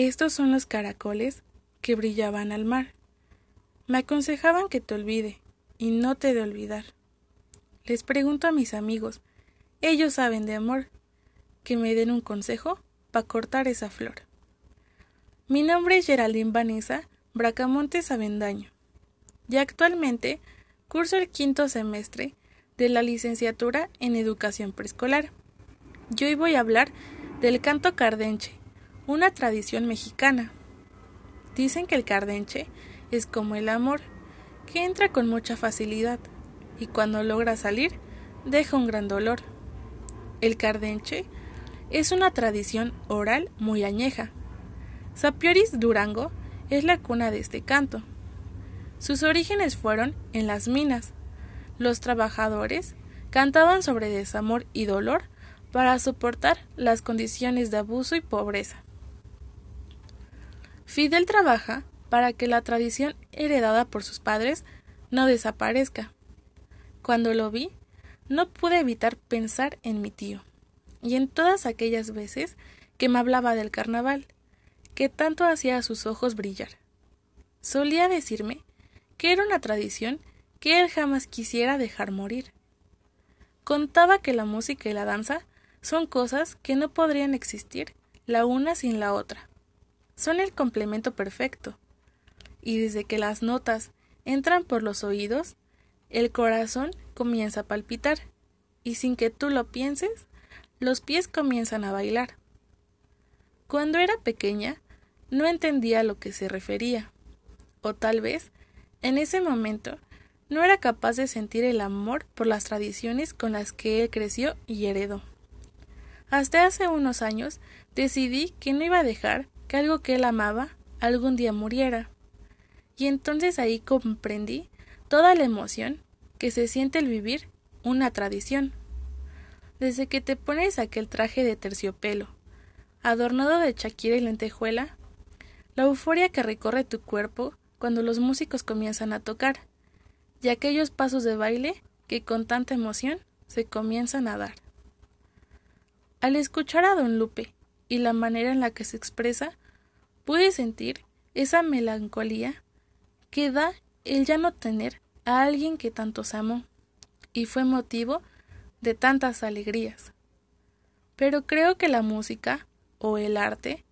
Estos son los caracoles que brillaban al mar. Me aconsejaban que te olvide y no te de olvidar. Les pregunto a mis amigos, ellos saben de amor, que me den un consejo para cortar esa flor. Mi nombre es Geraldine Vanessa Bracamontes Avendaño y actualmente curso el quinto semestre de la licenciatura en educación preescolar. Y hoy voy a hablar del canto cardenche, una tradición mexicana. Dicen que el cardenche es como el amor, que entra con mucha facilidad y cuando logra salir deja un gran dolor. El cardenche es una tradición oral muy añeja. Sapioris Durango es la cuna de este canto. Sus orígenes fueron en las minas. Los trabajadores cantaban sobre desamor y dolor para soportar las condiciones de abuso y pobreza. Fidel trabaja para que la tradición heredada por sus padres no desaparezca. Cuando lo vi, no pude evitar pensar en mi tío y en todas aquellas veces que me hablaba del carnaval, que tanto hacía a sus ojos brillar. Solía decirme que era una tradición que él jamás quisiera dejar morir. Contaba que la música y la danza son cosas que no podrían existir la una sin la otra son el complemento perfecto. Y desde que las notas entran por los oídos, el corazón comienza a palpitar, y sin que tú lo pienses, los pies comienzan a bailar. Cuando era pequeña, no entendía a lo que se refería, o tal vez, en ese momento, no era capaz de sentir el amor por las tradiciones con las que él creció y heredó. Hasta hace unos años decidí que no iba a dejar que algo que él amaba algún día muriera. Y entonces ahí comprendí toda la emoción que se siente el vivir una tradición. Desde que te pones aquel traje de terciopelo, adornado de chaquira y lentejuela, la euforia que recorre tu cuerpo cuando los músicos comienzan a tocar, y aquellos pasos de baile que con tanta emoción se comienzan a dar. Al escuchar a don Lupe y la manera en la que se expresa, pude sentir esa melancolía que da el ya no tener a alguien que tantos amó, y fue motivo de tantas alegrías. Pero creo que la música, o el arte,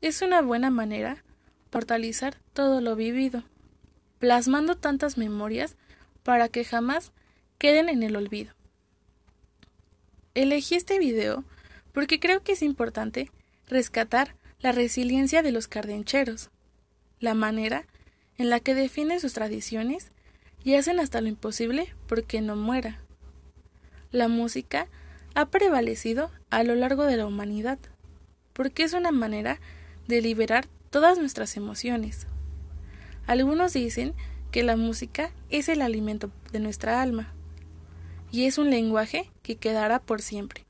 es una buena manera de fortalecer todo lo vivido, plasmando tantas memorias para que jamás queden en el olvido. Elegí este video porque creo que es importante rescatar la resiliencia de los cardencheros, la manera en la que defienden sus tradiciones y hacen hasta lo imposible porque no muera. La música ha prevalecido a lo largo de la humanidad, porque es una manera de liberar todas nuestras emociones. Algunos dicen que la música es el alimento de nuestra alma, y es un lenguaje que quedará por siempre.